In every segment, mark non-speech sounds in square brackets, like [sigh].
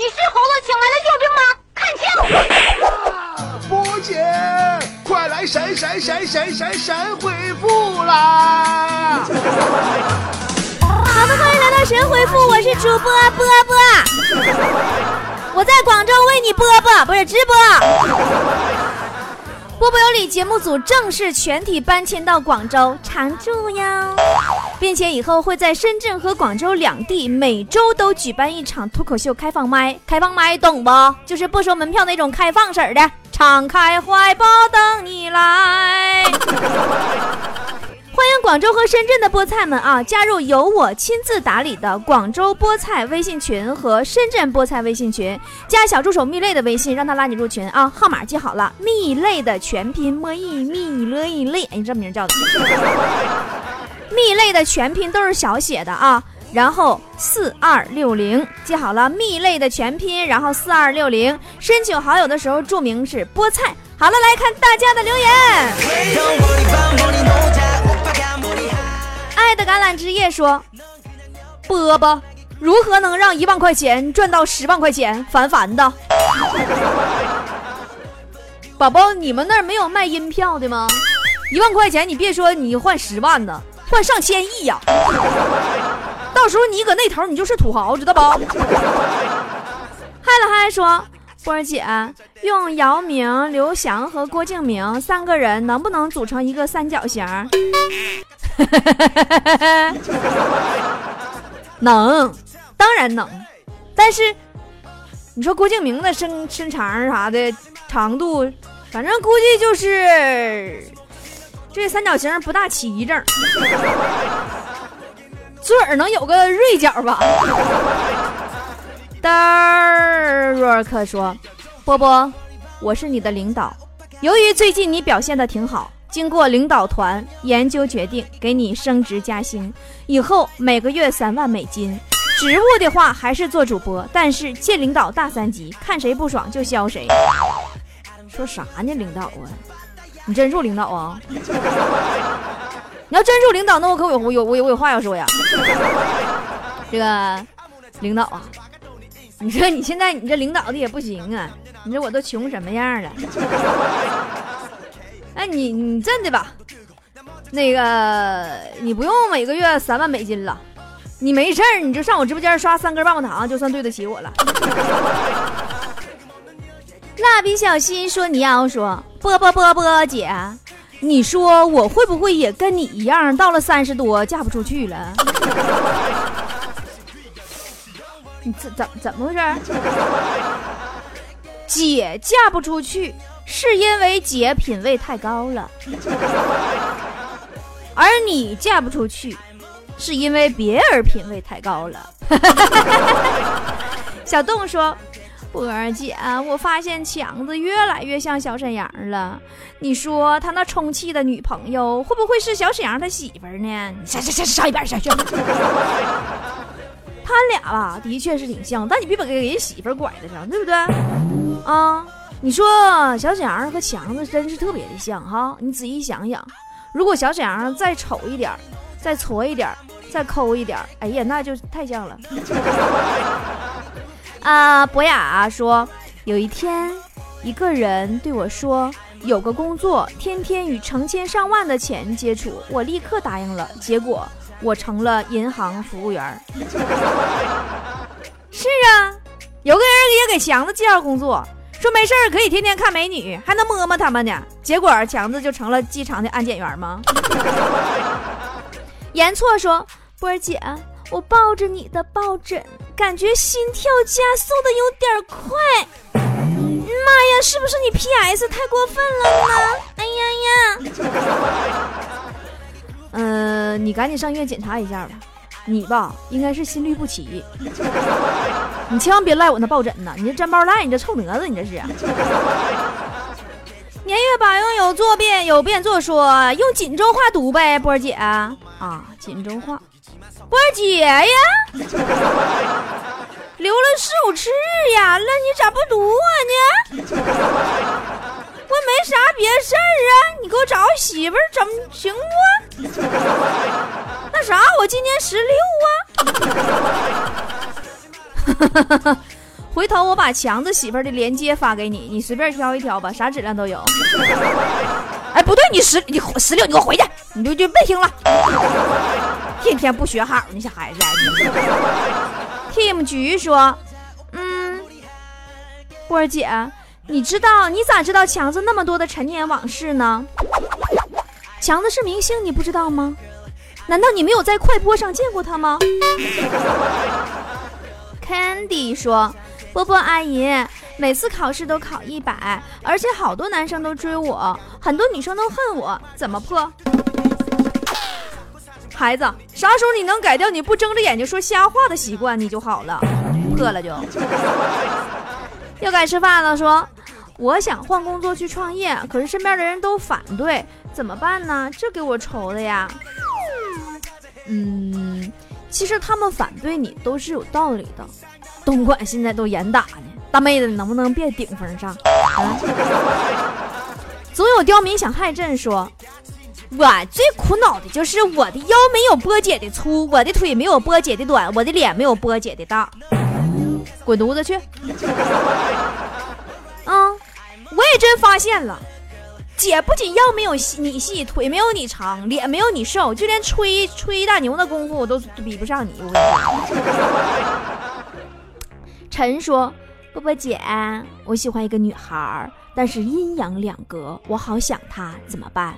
你是猴子请来的救兵吗？看清！波姐，快来神神神神神神回复啦！好的，欢迎来到神回复，我是主播波波，我在广州为你播播，不是直播。波波有理节目组正式全体搬迁到广州常驻哟，并且以后会在深圳和广州两地每周都举办一场脱口秀开放麦。开放麦懂不？就是不收门票那种开放式的，敞开怀抱等你来。欢迎广州和深圳的菠菜们啊，加入由我亲自打理的广州菠菜微信群和深圳菠菜微信群，加小助手蜜类的微信，让他拉你入群啊。号码记好了，蜜类的全拼莫一蜜了一类，哎，这名叫的。蜜类的全拼都是小写的啊，然后四二六零记好了，蜜类的全拼，然后四二六零，申请好友的时候注明是菠菜。好了，来看大家的留言。爱的橄榄枝叶说：“波波，如何能让一万块钱赚到十万块钱？烦烦的。[laughs] 宝宝，你们那儿没有卖音票的吗？一万块钱，你别说你换十万呢，换上千亿呀！到时候你搁那头，你就是土豪，知道不？” [laughs] 嗨了嗨说。波儿姐，用姚明、刘翔和郭敬明三个人能不能组成一个三角形？[laughs] 能，当然能。但是你说郭敬明的身身长啥的长度，反正估计就是这三角形不大齐整，[laughs] 嘴儿能有个锐角吧。D a r k 说：“波波，我是你的领导。由于最近你表现的挺好，经过领导团研究，决定给你升职加薪，以后每个月三万美金。职务的话还是做主播，但是见领导大三级，看谁不爽就削谁。说啥呢，领导啊？你真是领导啊？你要真是领导，那我可有我有我有我有话要说呀。这个领导啊。”你说你现在你这领导的也不行啊！你说我都穷什么样了？哎，你你真的吧？那个你不用每个月三万美金了，你没事儿你就上我直播间刷三根棒棒糖，就算对得起我了。[laughs] 蜡笔小新说：“你要说波波波波姐，你说我会不会也跟你一样，到了三十多嫁不出去了？”你怎怎怎么回事？[laughs] 姐嫁不出去，是因为姐品味太高了；而你嫁不出去，是因为别人品味太高了。[laughs] 小动物说：“波儿姐，我发现强子越来越像小沈阳了。你说他那充气的女朋友会不会是小沈阳他媳妇呢？上上上上一边去。”他俩吧，的确是挺像，但你别把给人媳妇拐了上，对不对？啊，你说小沈阳和强子真是特别的像哈，你仔细想想，如果小沈阳再丑一点，再矬一点，再抠一点，哎呀，那就太像了。[laughs] 啊，博雅说，有一天，一个人对我说，有个工作，天天与成千上万的钱接触，我立刻答应了，结果。我成了银行服务员 [laughs] 是啊，有个人也给强子介绍工作，说没事儿可以天天看美女，还能摸摸他们呢。结果强子就成了机场的安检员吗？[laughs] 言错说，波儿姐，我抱着你的抱枕，感觉心跳加速的有点快。妈呀，是不是你 PS 太过分了呢？哎呀呀！嗯，你赶紧上医院检查一下吧。你吧，应该是心律不齐。你千万别赖我那抱枕呢！你这粘包赖，你这臭蛾子，你这是。年月把用有作变，有变作说，用锦州话读呗，波儿姐啊，锦州话，波儿姐呀，留了四五次呀，那你咋不读我呢？我没啥别事儿啊，你给我找个媳妇儿怎么行不？那啥，我今年十六啊。[laughs] 回头我把强子媳妇的链接发给你，你随便挑一挑吧，啥质量都有。哎，不对，你十你十六，你给我回去，你就就别听了，天天不学好，你小孩子。Team 菊说，嗯，波儿姐，你知道你咋知道强子那么多的陈年往事呢？强子是明星，你不知道吗？难道你没有在快播上见过他吗？[laughs] Candy 说：“波波阿姨，每次考试都考一百，而且好多男生都追我，很多女生都恨我，怎么破？”孩子，啥时候你能改掉你不睁着眼睛说瞎话的习惯，你就好了。破了就。又该吃饭了，说：“我想换工作去创业，可是身边的人都反对，怎么办呢？这给我愁的呀。”嗯，其实他们反对你都是有道理的。东莞现在都严打呢，大妹子你能不能别顶风上？啊！总有刁民想害朕，说我最苦恼的就是我的腰没有波姐的粗，我的腿没有波姐的短，我的脸没有波姐的大。滚犊子去！嗯，我也真发现了。姐不仅腰没有你细，腿没有你长，脸没有你瘦，就连吹吹大牛的功夫我都比不上你。陈说：“波波姐，我喜欢一个女孩，但是阴阳两隔，我好想她，怎么办？”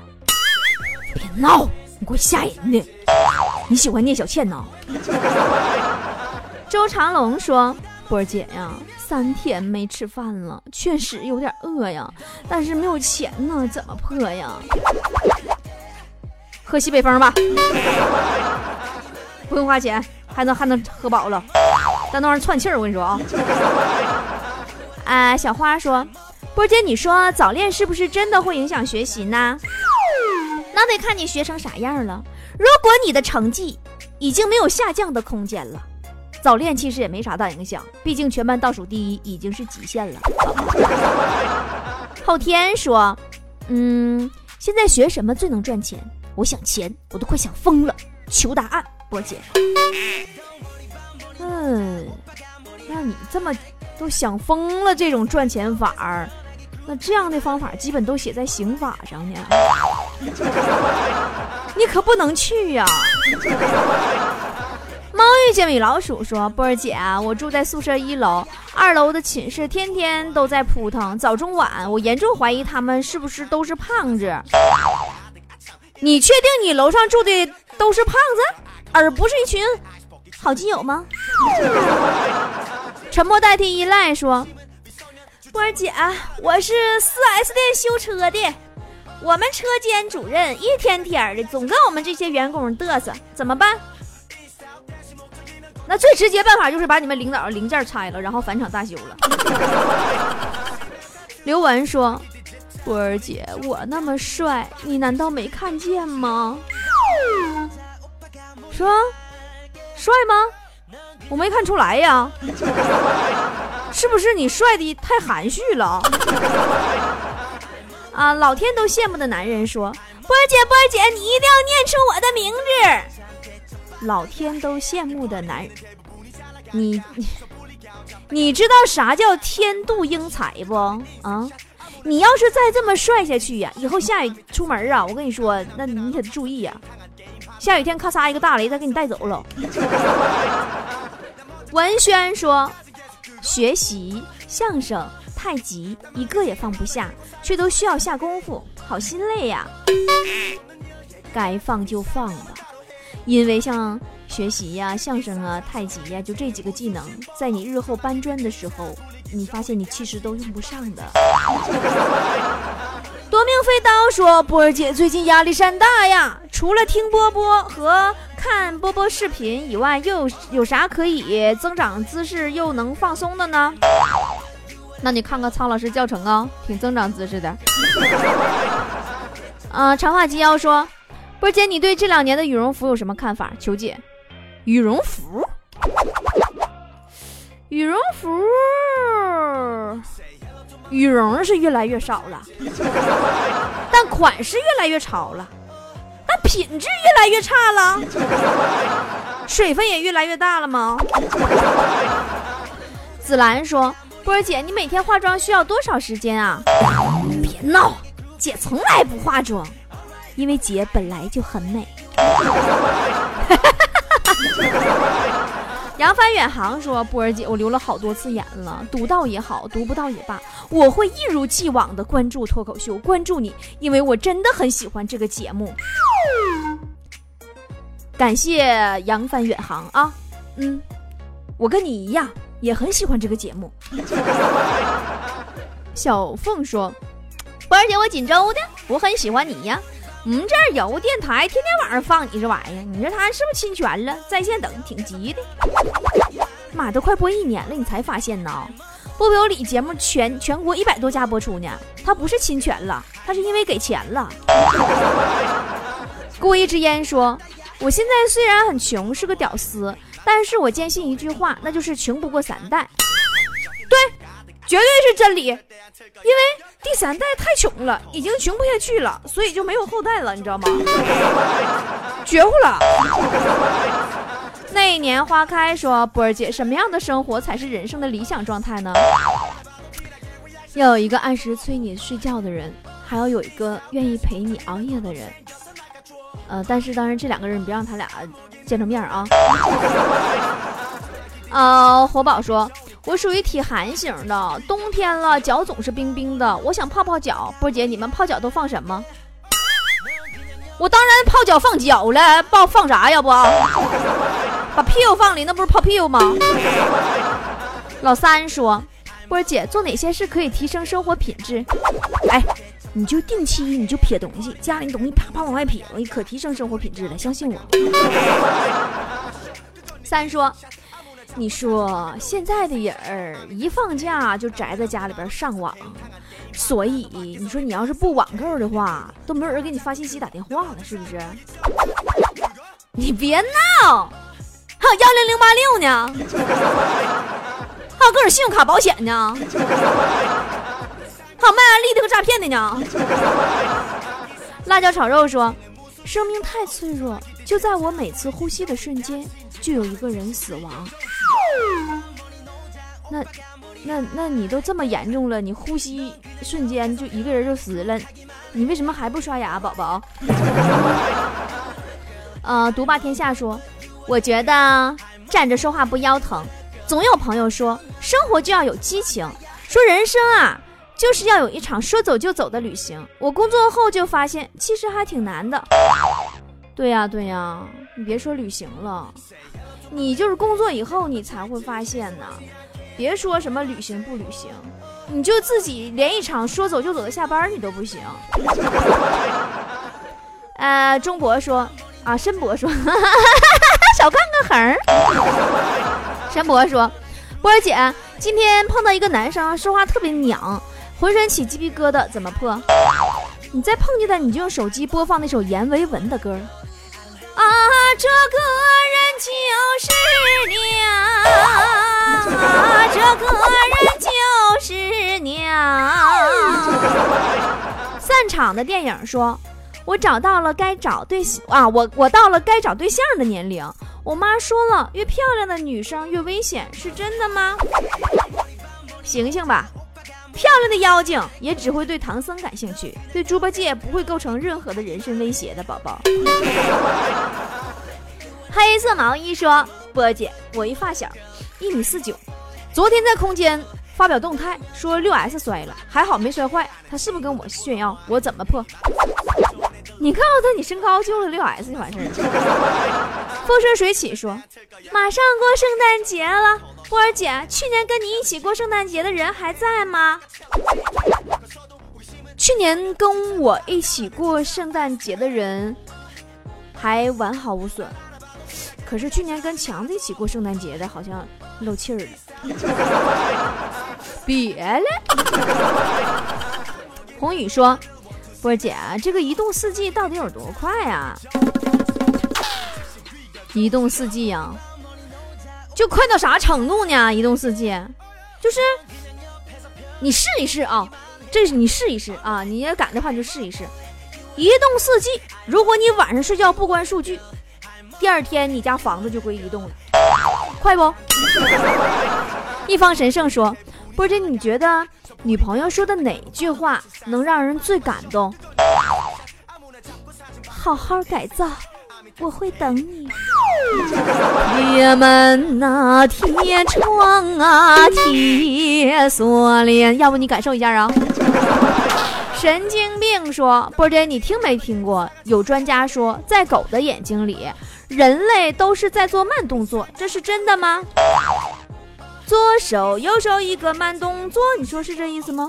别闹，你给我吓人的！你喜欢聂小倩呢？[laughs] 周长龙说。波儿姐呀，三天没吃饭了，确实有点饿呀，但是没有钱呢，怎么破呀？喝西北风吧，不用花钱，还能还能喝饱了，但那玩意儿串气儿，我跟你说啊。啊，[laughs] 小花说，波姐，你说早恋是不是真的会影响学习呢？那得看你学成啥样了。如果你的成绩已经没有下降的空间了。早恋其实也没啥大影响，毕竟全班倒数第一已经是极限了。后天说，嗯，现在学什么最能赚钱？我想钱，我都快想疯了。求答案，波姐。嗯，那你这么都想疯了，这种赚钱法儿，那这样的方法基本都写在刑法上呢。你可不能去呀。猫遇见米老鼠说：“波儿姐，我住在宿舍一楼，二楼的寝室天天都在扑腾，早中晚，我严重怀疑他们是不是都是胖子。你确定你楼上住的都是胖子，而不是一群好基友吗？” [laughs] 沉默代替依赖说：“波儿姐，我是 4S 店修车的，我们车间主任一天天的总跟我们这些员工嘚瑟，怎么办？”那最直接办法就是把你们领导的零件拆了，然后返厂大修了。[laughs] 刘文说：“波儿姐，我那么帅，你难道没看见吗？”说：“帅吗？我没看出来呀，是不是你帅的太含蓄了？”啊，老天都羡慕的男人说：“波儿姐，波儿姐，你一定要念出我的名字。”老天都羡慕的男人，你你你知道啥叫天妒英才不啊？你要是再这么帅下去呀，以后下雨出门啊，我跟你说，那你得注意呀。下雨天咔嚓一个大雷，再给你带走了。[laughs] 文轩说，学习相声、太极一个也放不下，却都需要下功夫，好心累呀。该放就放吧。因为像学习呀、相声啊、太极呀，就这几个技能，在你日后搬砖的时候，你发现你其实都用不上的。[laughs] 夺命飞刀说：“波儿姐最近压力山大呀，除了听波波和看波波视频以外，又有有啥可以增长姿势又能放松的呢？那你看看苍老师教程啊，挺增长姿势的。啊，[laughs] 长发及腰说。”波姐，你对这两年的羽绒服有什么看法？求解。羽绒服，羽绒服，羽绒是越来越少了，但款式越来越潮了，但品质越来越差了，水分也越来越大了吗？紫兰说：“波姐，你每天化妆需要多少时间啊？”别闹，姐从来不化妆，因为姐本来就很美。[laughs] 扬帆远航说：“波儿姐，我留了好多次言了，读到也好，读不到也罢，我会一如既往的关注脱口秀，关注你，因为我真的很喜欢这个节目。感谢扬帆远航啊，嗯，我跟你一样，也很喜欢这个节目。”小凤说：“波儿姐，我锦州的，我很喜欢你呀。”我们这儿有电台，天天晚上放你这玩意儿，你说他是不是侵权了？在线等，挺急的。妈，都快播一年了，你才发现呢？波波有理节目全全国一百多家播出呢，他不是侵权了，他是因为给钱了。过一支烟说：“我现在虽然很穷，是个屌丝，但是我坚信一句话，那就是穷不过三代。”绝对是真理，因为。第三代太穷了，已经穷不下去了，所以就没有后代了，你知道吗？绝户了。那一年花开说：“波儿姐，什么样的生活才是人生的理想状态呢？要有一个按时催你睡觉的人，还要有一个愿意陪你熬夜的人。呃，但是当然这两个人，你别让他俩见着面啊。呃，火宝说。我属于体寒型的，冬天了脚总是冰冰的，我想泡泡脚。波姐，你们泡脚都放什么？我当然泡脚放脚了，抱放啥呀？不，[laughs] 把屁股放里，那不是泡屁股吗？老三说，波姐做哪些事可以提升生活品质？哎，你就定期你就撇东西，家里东西啪啪往外撇，可提升生活品质了，相信我。三说。你说现在的人儿一放假就宅在家里边上网，所以你说你要是不网购的话，都没有人给你发信息打电话了，是不是？你别闹，还有幺零零八六呢，还有各种信用卡保险呢，还有卖安利的和诈骗的呢。辣椒炒肉说：“生命太脆弱，就在我每次呼吸的瞬间，就有一个人死亡。”那，那，那你都这么严重了，你呼吸瞬间就一个人就死了，你为什么还不刷牙，宝宝？[laughs] 呃，独霸天下说，我觉得站着说话不腰疼。总有朋友说，生活就要有激情，说人生啊，就是要有一场说走就走的旅行。我工作后就发现，其实还挺难的。对呀，对呀，你别说旅行了。你就是工作以后，你才会发现呢。别说什么旅行不旅行，你就自己连一场说走就走的下班你都不行。[laughs] 呃，钟博说啊，申博说，[laughs] 少看个横。申博说，波儿姐今天碰到一个男生，说话特别娘，浑身起鸡皮疙瘩，怎么破？你再碰见他，你就用手机播放那首阎维文的歌。啊，这个就是娘，啊，这个人就是娘。散场的电影说：“我找到了该找对啊，我我到了该找对象的年龄。”我妈说了，越漂亮的女生越危险，是真的吗？醒醒吧！漂亮的妖精也只会对唐僧感兴趣，对猪八戒不会构成任何的人身威胁的宝宝。黑色毛衣说：“波姐，我一发小，一米四九，昨天在空间发表动态说六 S 摔了，还好没摔坏。他是不是跟我炫耀？我怎么破？你告诉他你身高就了六 S 就完事儿。[laughs] 风生水起说：马上过圣诞节了。”波儿姐，去年跟你一起过圣诞节的人还在吗？去年跟我一起过圣诞节的人还完好无损，可是去年跟强子一起过圣诞节的，好像漏气儿了。[laughs] 别了。红宇说：“波姐，这个移动四 G 到底有多快啊？移动四 G 呀。”就快到啥程度呢？移动四 G，就是你试一试啊，这是你试一试啊，你要敢的话就试一试。移动四 G，如果你晚上睡觉不关数据，第二天你家房子就归移动了，快不？一方神圣说：“波姐，你觉得女朋友说的哪句话能让人最感动？”好好改造，我会等你。铁门呐，铁窗啊，铁锁链。要不你感受一下啊？神经病说：“波姐，你听没听过？有专家说，在狗的眼睛里，人类都是在做慢动作，这是真的吗？”左手右手一个慢动作，你说是这意思吗？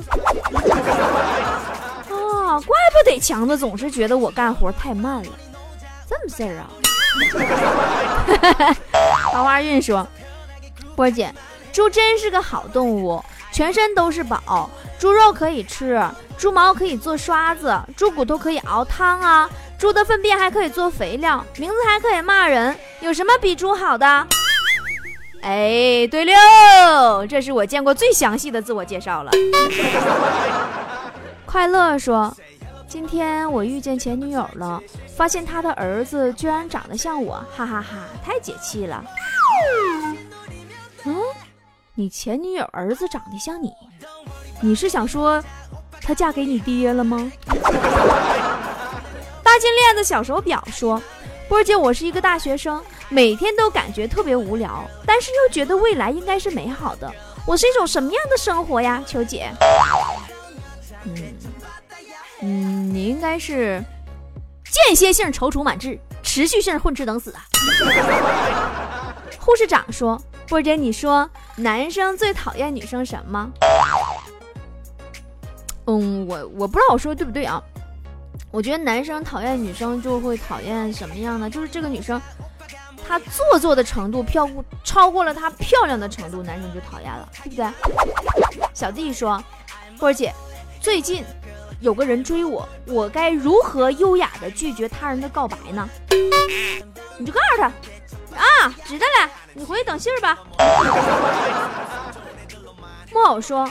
啊，[laughs] 怪不得强子总是觉得我干活太慢了，这么事儿啊？[laughs] 桃花运说，波姐，猪真是个好动物，全身都是宝，猪肉可以吃，猪毛可以做刷子，猪骨头可以熬汤啊，猪的粪便还可以做肥料，名字还可以骂人，有什么比猪好的？哎，对了，这是我见过最详细的自我介绍了。快乐说，今天我遇见前女友了，发现她的儿子居然长得像我，哈哈哈，太解气了。嗯，你前女友儿子长得像你，你是想说她嫁给你爹了吗？大金链子小手表说，波姐，我是一个大学生。每天都感觉特别无聊，但是又觉得未来应该是美好的。我是一种什么样的生活呀，秋姐？嗯嗯，你应该是间歇性踌躇满志，持续性混吃等死啊。护士长说：“波姐，你说男生最讨厌女生什么？”嗯，我我不知道我说的对不对啊？我觉得男生讨厌女生就会讨厌什么样呢？就是这个女生。她做作的程度漂过超过了她漂亮的程度，男生就讨厌了，对不对？小弟说，波儿姐，最近有个人追我，我该如何优雅的拒绝他人的告白呢？你就告诉他，啊，知道了，你回去等信儿吧。[laughs] 木偶说，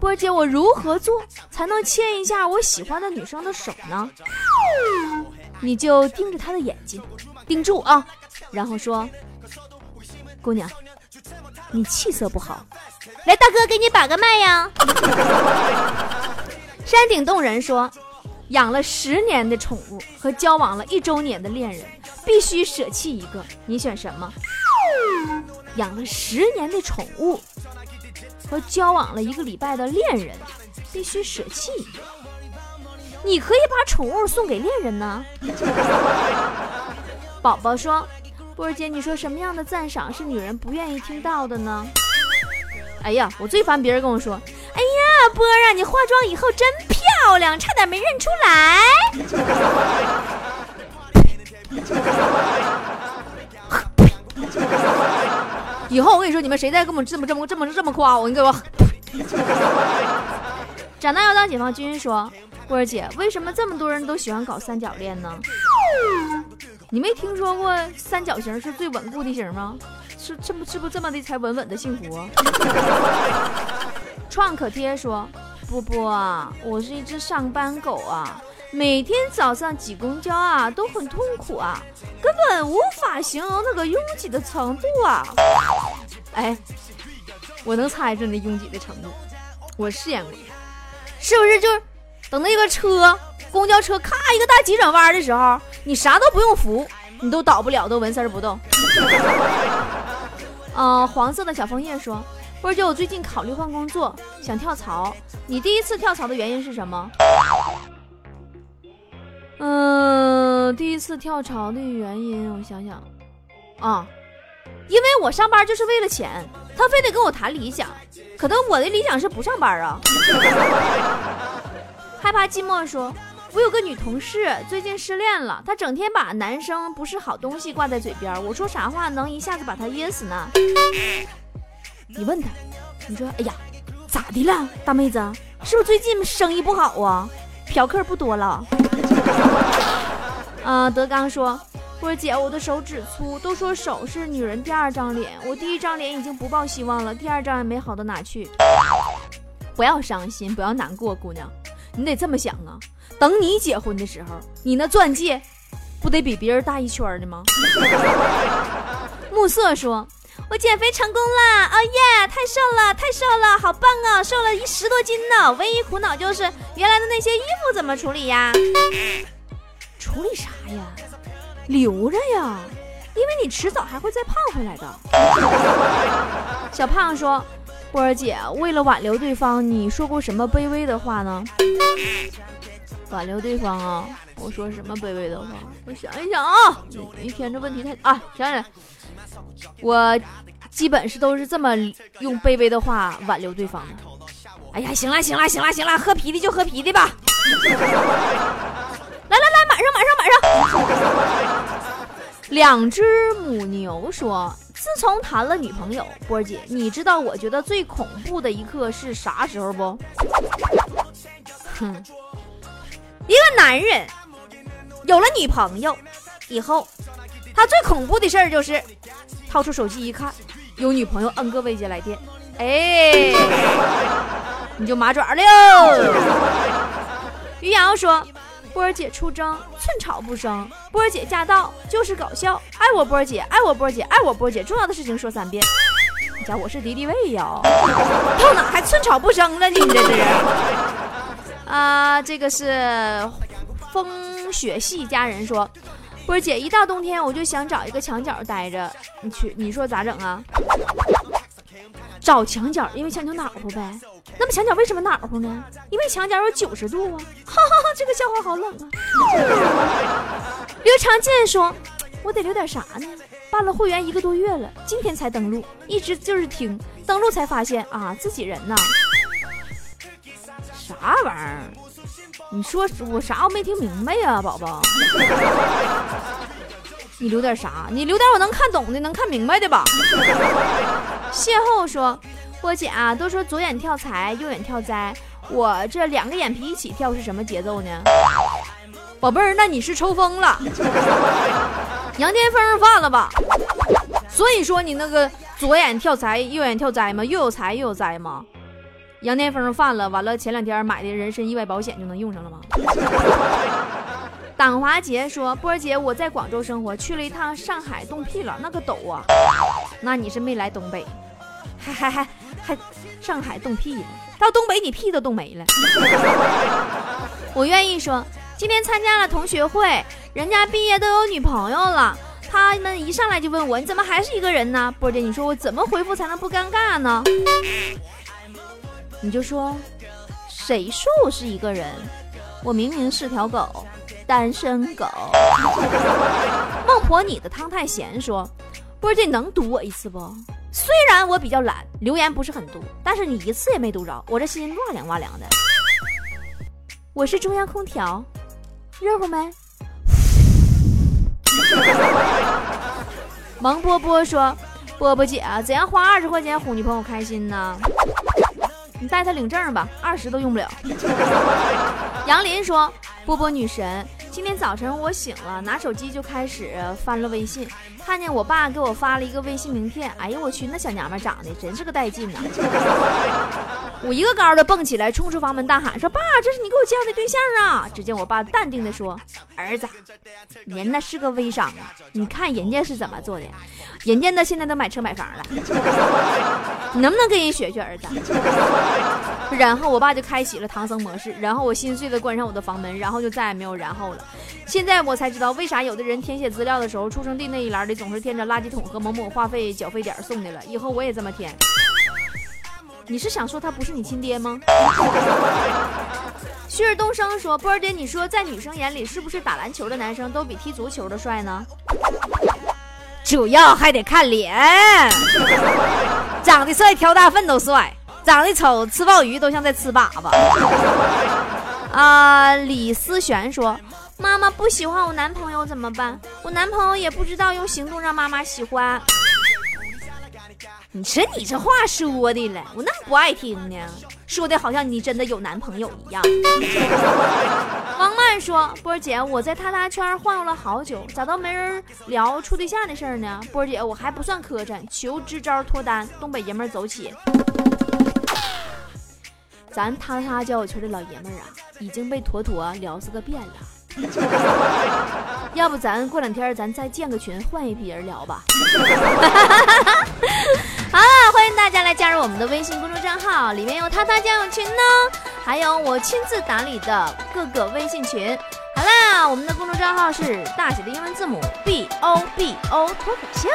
波姐，我如何做才能牵一下我喜欢的女生的手呢？你就盯着她的眼睛，盯住啊！然后说：“姑娘，你气色不好，来，大哥给你把个脉呀。”山顶洞人说：“养了十年的宠物和交往了一周年的恋人，必须舍弃一个，你选什么？”养了十年的宠物和交往了一个礼拜的恋人，必须舍弃。你可以把宠物送给恋人呢。[laughs] 宝宝说。波儿姐，你说什么样的赞赏是女人不愿意听到的呢？哎呀，我最烦别人跟我说：“哎呀，波儿啊，你化妆以后真漂亮，差点没认出来。”以后我跟你说，你们谁再跟我这么这么这么这么夸我，你给我。[laughs] 长大要当解放军说，波儿姐，为什么这么多人都喜欢搞三角恋呢？你没听说过三角形是最稳固的形吗？是这不是不这么的才稳稳的幸福？创可贴说：波波，我是一只上班狗啊，每天早上挤公交啊都很痛苦啊，根本无法形容那个拥挤的程度啊。哎，我能猜出那拥挤的程度，我试验过，是不是？就是等那个车。公交车咔一个大急转弯的时候，你啥都不用扶，你都倒不了，都纹丝不动。嗯，[laughs] 黄色的小枫叶说：“波姐，我最近考虑换工作，想跳槽。你第一次跳槽的原因是什么？”嗯，第一次跳槽的原因，我想想，啊，因为我上班就是为了钱，他非得跟我谈理想，可能我的理想是不上班啊。[laughs] 害怕寂寞说。我有个女同事，最近失恋了。她整天把男生不是好东西挂在嘴边。我说啥话能一下子把她噎死呢？你问她，你说，哎呀，咋的了，大妹子？是不是最近生意不好啊？嫖客不多了？啊，[laughs] 德刚说，波姐，我的手指粗，都说手是女人第二张脸，我第一张脸已经不抱希望了，第二张也没好到哪去。不要伤心，不要难过，姑娘，你得这么想啊。等你结婚的时候，你那钻戒不得比别人大一圈的吗？[laughs] 暮色说：“我减肥成功了，哦耶！太瘦了，太瘦了，好棒啊！瘦了一十多斤呢。唯一苦恼就是原来的那些衣服怎么处理呀？处理啥呀？留着呀，因为你迟早还会再胖回来的。小胖说：“波儿姐，为了挽留对方，你说过什么卑微的话呢？”挽留对方啊，我说什么卑微的话？我想一想啊，一天这问题太啊，想想。我基本是都是这么用卑微的话挽留对方的。哎呀，行了行了行了行了，喝啤的就喝啤的吧。[laughs] 来来来，马上马上马上。两只母牛说：“自从谈了女朋友，波儿姐，你知道我觉得最恐怖的一刻是啥时候不？”哼，一个男人有了女朋友以后，他最恐怖的事儿就是。掏出手机一看，有女朋友 N 个未接来电，哎，你就麻爪了。于洋说：“波儿姐出征，寸草不生；波儿姐驾到，就是搞笑。爱我波儿姐，爱我波儿姐，爱我波儿姐。重要的事情说三遍。你家我是敌敌畏呀，[laughs] 到哪还寸草不生了？你这是？啊，这个是风雪系家人说。”波姐，一到冬天我就想找一个墙角待着，你去，你说咋整啊？找墙角，因为墙角暖和呗。那么墙角为什么暖和呢？因为墙角有九十度啊！哈哈哈，这个笑话好冷啊。刘长健说：“我得留点啥呢？办了会员一个多月了，今天才登录，一直就是听，登录才发现啊，自己人呐。啥玩意儿？”你说我啥我没听明白呀，宝宝。[laughs] 你留点啥？你留点我能看懂的、能看明白的吧。邂逅说：“波姐啊，都说左眼跳财，右眼跳灾，我这两个眼皮一起跳是什么节奏呢？”宝贝儿，那你是抽风了，羊癫疯犯了吧？所以说你那个左眼跳财，右眼跳灾吗？又有财又有灾吗？羊癫疯犯了，完了前两天买的人身意外保险就能用上了吗？党华杰说：“波姐，我在广州生活，去了一趟上海冻屁了，那个抖啊！那你是没来东北，还还还还上海冻屁了，到东北你屁都冻没了。我愿意说，今天参加了同学会，人家毕业都有女朋友了，他们一上来就问我，你怎么还是一个人呢？波姐，你说我怎么回复才能不尴尬呢？”你就说，谁说我是一个人？我明明是条狗，单身狗。[laughs] 孟婆，你的汤太咸。说，波姐，你能堵我一次不？虽然我比较懒，留言不是很多，但是你一次也没堵着，我这心哇凉哇凉的。我是中央空调，热乎没？[laughs] 王波波说，波波姐，怎样花二十块钱哄女朋友开心呢？你带他领证吧，二十都用不了。杨林说：“波波女神。”今天早晨我醒了，拿手机就开始翻了微信，看见我爸给我发了一个微信名片。哎呦我去，那小娘们长得真是个带劲呐！我一个高的蹦起来，冲出房门大喊说：“爸，这是你给我介绍的对象啊！”只见我爸淡定的说：“儿子，人那是个微商啊，你看人家是怎么做的，人家呢现在都买车买房了，你能不能跟人学学，儿子？”然后我爸就开启了唐僧模式，然后我心碎的关上我的房门，然后就再也没有然后了。现在我才知道为啥有的人填写资料的时候，出生地那一栏里总是填着垃圾桶和某某话费缴费点送的了。以后我也这么填。你是想说他不是你亲爹吗？[laughs] 旭日东升说：“波儿姐，你说在女生眼里，是不是打篮球的男生都比踢足球的帅呢？主要还得看脸，长得帅挑大粪都帅，长得丑吃鲍鱼都像在吃粑粑。[laughs] ”啊，李思璇说。妈妈不喜欢我男朋友怎么办？我男朋友也不知道用行动让妈妈喜欢。你说你这话说的了，我那不爱听呢，说的好像你真的有男朋友一样。[laughs] 王曼说：“波儿姐，我在他他圈晃悠了好久，咋都没人聊处对象的事儿呢？波儿姐，我还不算磕碜，求支招脱单。东北爷们儿走起！咱他他交友圈的老爷们儿啊，已经被坨坨聊死个遍了。” [laughs] 要不咱过两天咱再建个群换一批人聊吧。[laughs] 好了欢迎大家来加入我们的微信公众账号里面有他他交友群呢还有我亲自打理的各个微信群。好啦我们的公众账号是大写的英文字母 bobo 脱口秀。